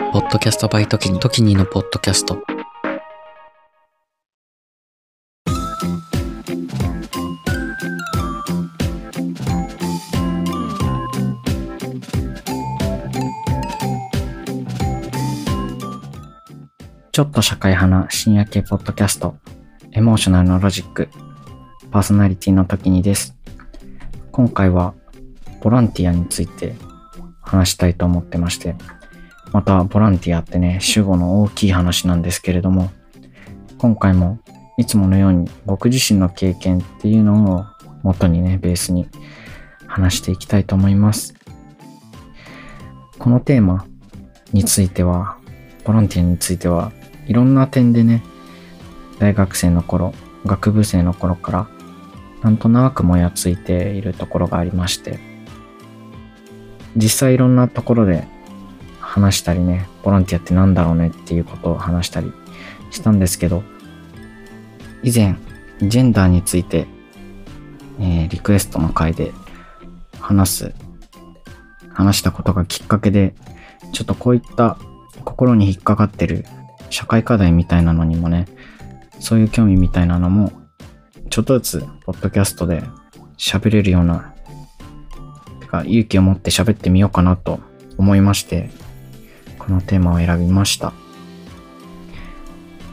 ポッドキャストバイトキニ、トキニのポッドキャスト。ちょっと社会派な深夜系ポッドキャスト、エモーショナルのロジック、パーソナリティの時にです。今回は、ボランティアについて話したいと思ってまして、またボランティアってね、主語の大きい話なんですけれども、今回もいつものように僕自身の経験っていうのを元にね、ベースに話していきたいと思います。このテーマについては、ボランティアについては、いろんな点でね、大学生の頃、学部生の頃から、なんとなくもやついているところがありまして、実際いろんなところで話したりね、ボランティアってなんだろうねっていうことを話したりしたんですけど、以前、ジェンダーについて、えーリクエストの回で話す、話したことがきっかけで、ちょっとこういった心に引っかかってる社会課題みたいなのにもね、そういう興味みたいなのも、ちょっとずつ、ポッドキャストで喋れるような、てか勇気を持って喋ってみようかなと思いまして、のテーマを選びました。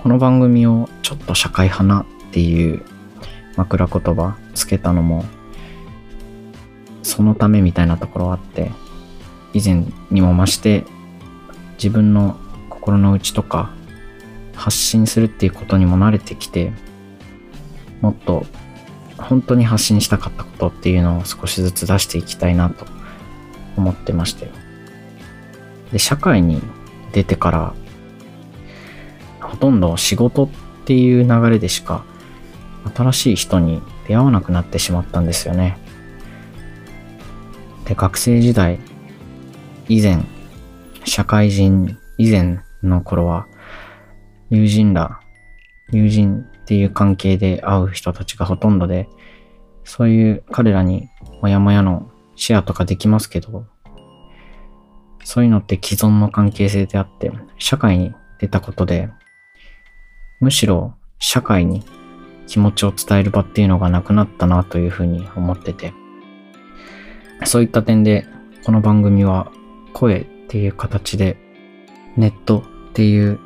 この番組をちょっと社会派なっていう枕言葉つけたのも、そのためみたいなところあって、以前にも増して自分の心の内とか発信するっていうことにも慣れてきて、もっと本当に発信したかったことっていうのを少しずつ出していきたいなと思ってまして。で、社会に出てから、ほとんど仕事っていう流れでしか新しい人に出会わなくなってしまったんですよね。で、学生時代、以前、社会人以前の頃は、友人ら、友人っていう関係で会う人たちがほとんどで、そういう彼らにもやもやのシェアとかできますけど、そういうのって既存の関係性であって、社会に出たことで、むしろ社会に気持ちを伝える場っていうのがなくなったなというふうに思ってて、そういった点で、この番組は声っていう形で、ネットっていう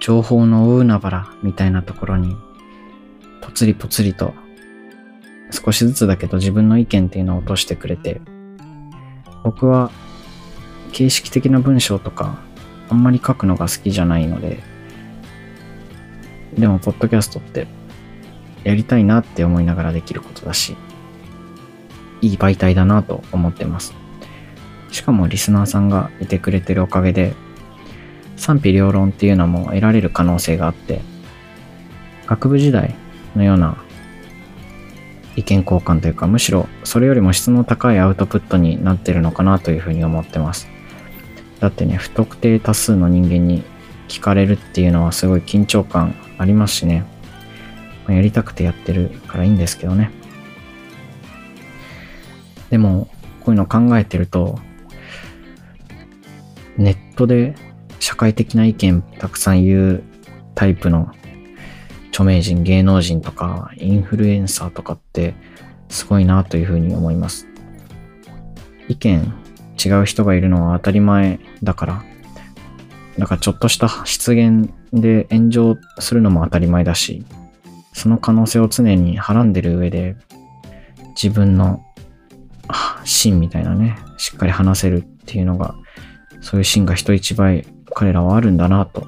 情報の大海原みたいなところに、ぽつりぽつりと、少しずつだけど自分の意見っていうのを落としてくれて、僕は形式的な文章とか、あんまり書くのが好きじゃないので、でも、ポッドキャストって、やりたいなって思いながらできることだし、いい媒体だなと思ってます。しかもリスナーさんがいてくれてるおかげで、賛否両論っていうのも得られる可能性があって、学部時代のような意見交換というか、むしろそれよりも質の高いアウトプットになってるのかなというふうに思ってます。だってね、不特定多数の人間に聞かれるっていうのはすごい緊張感ありますしね。まあやりたくてやってるからいいんですけどね。でも、こういうの考えてると、ネットで社会的な意見たくさん言うタイプの著名人、芸能人とか、インフルエンサーとかってすごいなというふうに思います。意見違う人がいるのは当たり前だから、だからちょっとした失言で炎上するのも当たり前だし、その可能性を常にはらんでる上で、自分の芯みたいなね、しっかり話せるっていうのが、そういう芯が人一倍彼らはあるんだなと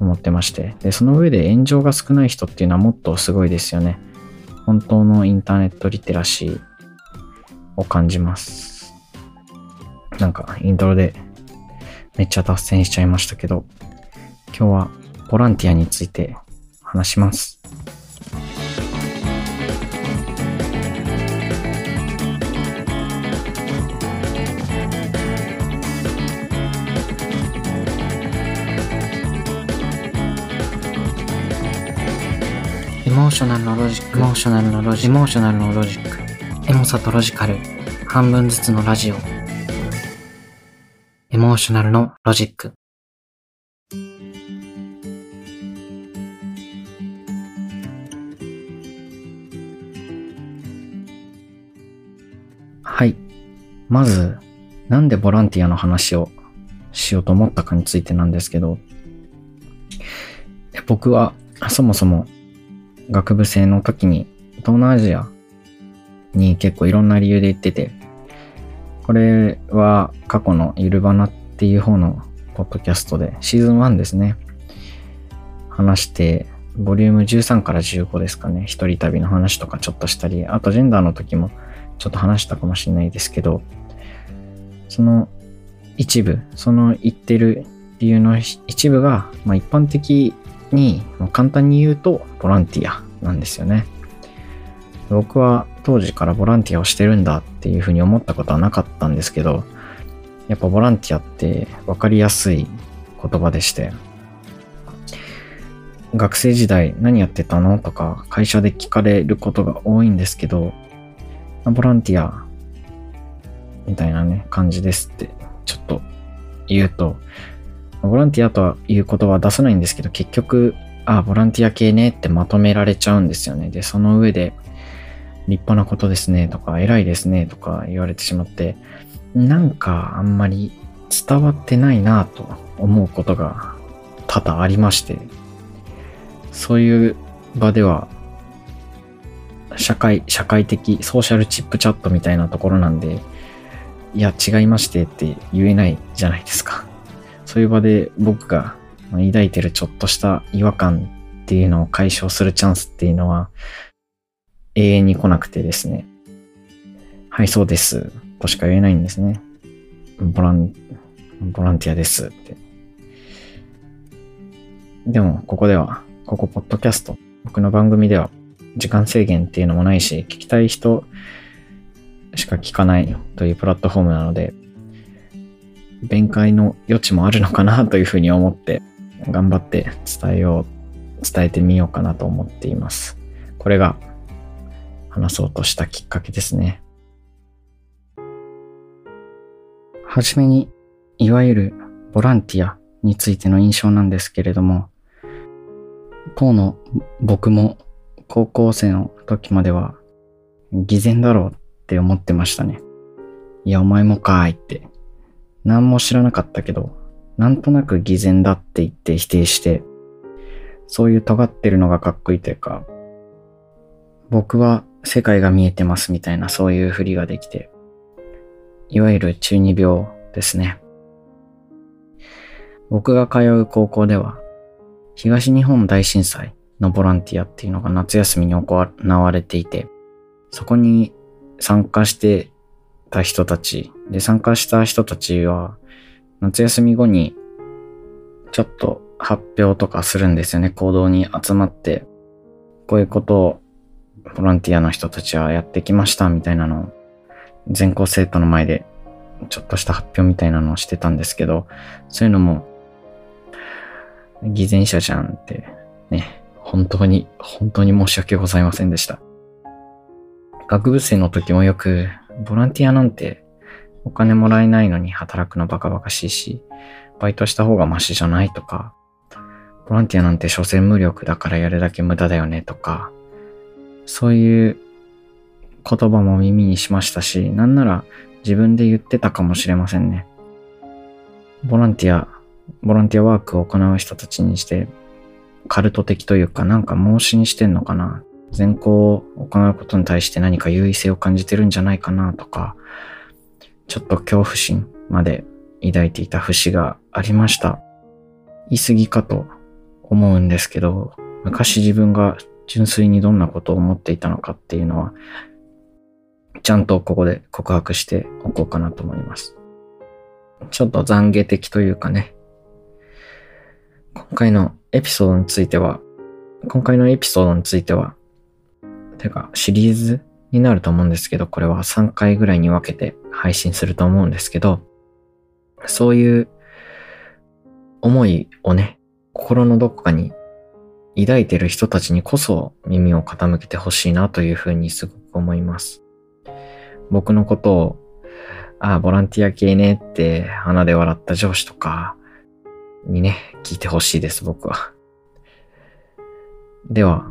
思ってまして。で、その上で炎上が少ない人っていうのはもっとすごいですよね。本当のインターネットリテラシーを感じます。なんか、イントロでめっちゃ脱線しちゃいましたけど、今日はボランティアについて話します。エモーショナルのロジック、エモーショナルのロジック、エモーショナルのロジック、エモさとロジカル、半分ずつのラジオ。エモーショナルのロジック。はい。まず、なんでボランティアの話をしようと思ったかについてなんですけど、僕はそもそも学部生の時に東南アジアに結構いろんな理由で行ってて、これは過去のゆるばなっていう方のポッドキャストでシーズン1ですね。話して、ボリューム13から15ですかね。一人旅の話とかちょっとしたり、あとジェンダーの時もちょっと話したかもしれないですけど、その一部、その言ってる理由の一部が、まあ、一般的に簡単に言うとボランティアなんですよね。僕は当時からボランティアをしてるんだっていうふうに思ったことはなかったんですけど、やっぱボランティアって分かりやすい言葉でして、学生時代何やってたのとか会社で聞かれることが多いんですけど、ボランティアみたいなね、感じですってちょっと言うと、ボランティアとはいう言葉は出さないんですけど、結局、ああ、ボランティア系ねってまとめられちゃうんですよね。で、その上で、立派なことですねとか、偉いですねとか言われてしまって、なんかあんまり伝わってないなと思うことが多々ありまして、そういう場では、社会、社会的、ソーシャルチップチャットみたいなところなんで、いや、違いましてって言えないじゃないですか。そういう場で僕が抱いてるちょっとした違和感っていうのを解消するチャンスっていうのは永遠に来なくてですね。はい、そうです。としか言えないんですね。ボラン、ボランティアですって。でも、ここでは、ここ、ポッドキャスト、僕の番組では、時間制限っていうのもないし、聞きたい人しか聞かないというプラットフォームなので、弁解の余地もあるのかなというふうに思って、頑張って伝えよう、伝えてみようかなと思っています。これが話そうとしたきっかけですね。はじめに、いわゆるボランティアについての印象なんですけれども、当の僕も高校生の時までは偽善だろうって思ってましたね。いや、お前もかーいって。何も知らなかったけど、なんとなく偽善だって言って否定して、そういう尖ってるのがかっこいいというか、僕は世界が見えてますみたいなそういうふりができて、いわゆる中二病ですね。僕が通う高校では、東日本大震災のボランティアっていうのが夏休みに行われていて、そこに参加してた人たち、で、参加した人たちは、夏休み後に、ちょっと発表とかするんですよね。行動に集まって、こういうことをボランティアの人たちはやってきましたみたいなのを全校生徒の前でちょっとした発表みたいなのをしてたんですけど、そういうのも偽善者じゃんってね、本当に、本当に申し訳ございませんでした。学部生の時もよく、ボランティアなんてお金もらえないのに働くのバカバカしいし、バイトした方がマシじゃないとか、ボランティアなんて所詮無力だからやるだけ無駄だよねとか、そういう言葉も耳にしましたし、なんなら自分で言ってたかもしれませんね。ボランティア、ボランティアワークを行う人たちにして、カルト的というかなんか盲信してんのかな。善行を行うことに対して何か優位性を感じてるんじゃないかなとか、ちょっと恐怖心まで抱いていた節がありました。言い過ぎかと思うんですけど、昔自分が純粋にどんなことを思っていたのかっていうのは、ちゃんとここで告白しておこうかなと思います。ちょっと懺悔的というかね、今回のエピソードについては、今回のエピソードについては、てかシリーズになると思うんですけど、これは3回ぐらいに分けて配信すると思うんですけど、そういう思いをね、心のどこかに抱いてる人たちにこそ耳を傾けてほしいなというふうにすごく思います。僕のことを、ああ、ボランティア系ねって鼻で笑った上司とかにね、聞いてほしいです、僕は。では、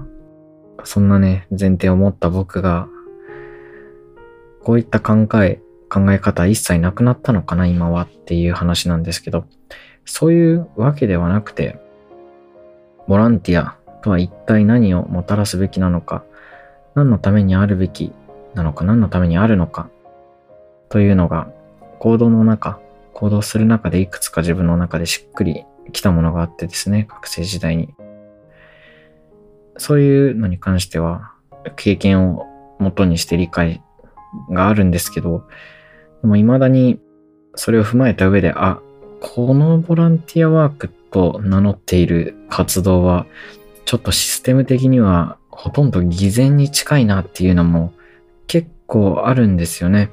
そんなね、前提を持った僕が、こういった考え、考え方一切なくなったのかな、今はっていう話なんですけど、そういうわけではなくて、ボランティアとは一体何をもたらすべきなのか、何のためにあるべきなのか、何のためにあるのか、というのが、行動の中、行動する中でいくつか自分の中でしっくりきたものがあってですね、学生時代に。そういうのに関しては、経験を元にして理解があるんですけど、でも未だにそれを踏まえた上で、あ、このボランティアワークと名乗っている活動は、ちょっとシステム的にはほとんど偽善に近いなっていうのも結構あるんですよね。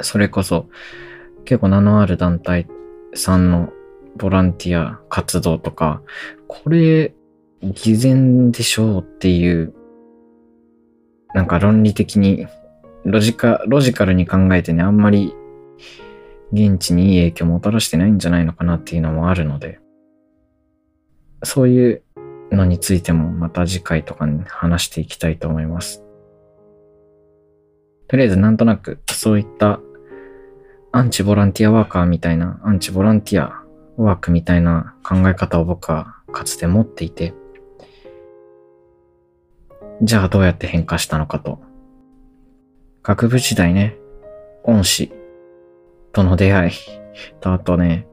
それこそ結構名のある団体さんのボランティア活動とか、これ偽善でしょうっていう、なんか論理的に、ロジカ、ロジカルに考えてね、あんまり現地にいい影響をもたらしてないんじゃないのかなっていうのもあるので、そういうのについてもまた次回とかに話していきたいと思います。とりあえずなんとなくそういったアンチボランティアワーカーみたいな、アンチボランティアワークみたいな考え方を僕はかつて持っていて、じゃあどうやって変化したのかと。学部時代ね、恩師との出会いとあとね、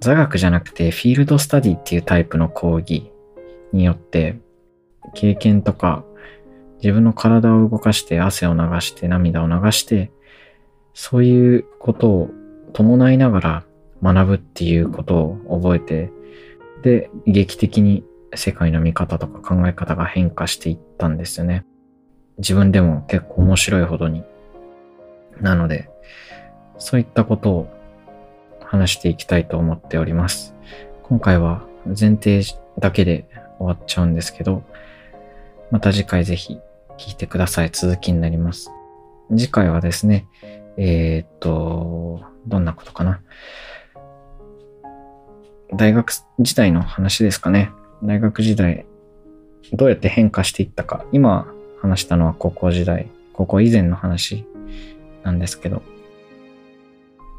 座学じゃなくてフィールドスタディっていうタイプの講義によって経験とか自分の体を動かして汗を流して涙を流してそういうことを伴いながら学ぶっていうことを覚えてで劇的に世界の見方とか考え方が変化していったんですよね。自分でも結構面白いほどに。なので、そういったことを話していきたいと思っております。今回は前提だけで終わっちゃうんですけど、また次回ぜひ聞いてください。続きになります。次回はですね、えー、っと、どんなことかな。大学時代の話ですかね。大学時代、どうやって変化していったか。今話したのは高校時代、高校以前の話なんですけど、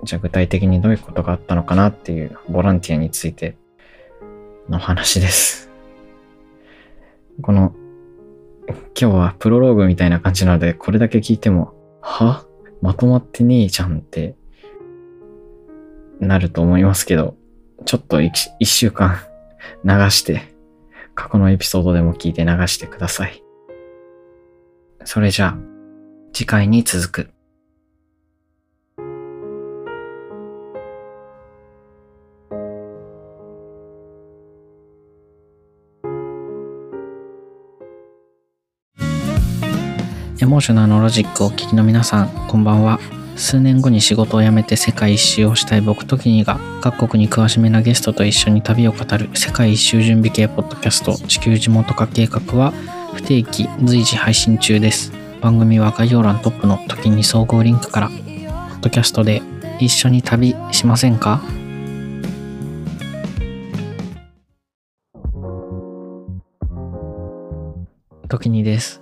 じゃあ具体的にどういうことがあったのかなっていうボランティアについての話です。この、今日はプロローグみたいな感じなので、これだけ聞いても、は？まとまってねえじゃんってなると思いますけど、ちょっと一週間流して、過去のエピソードでも聞いて流してください。それじゃあ、次回に続く。エモーショナルのロジックをお聞きの皆さん、こんばんは。数年後に仕事を辞めて世界一周をしたい僕とキニが各国に詳しめなゲストと一緒に旅を語る世界一周準備系ポッドキャスト地球地元化計画は不定期随時配信中です。番組は概要欄トップの時に総合リンクからポッドキャストで一緒に旅しませんか？時にです。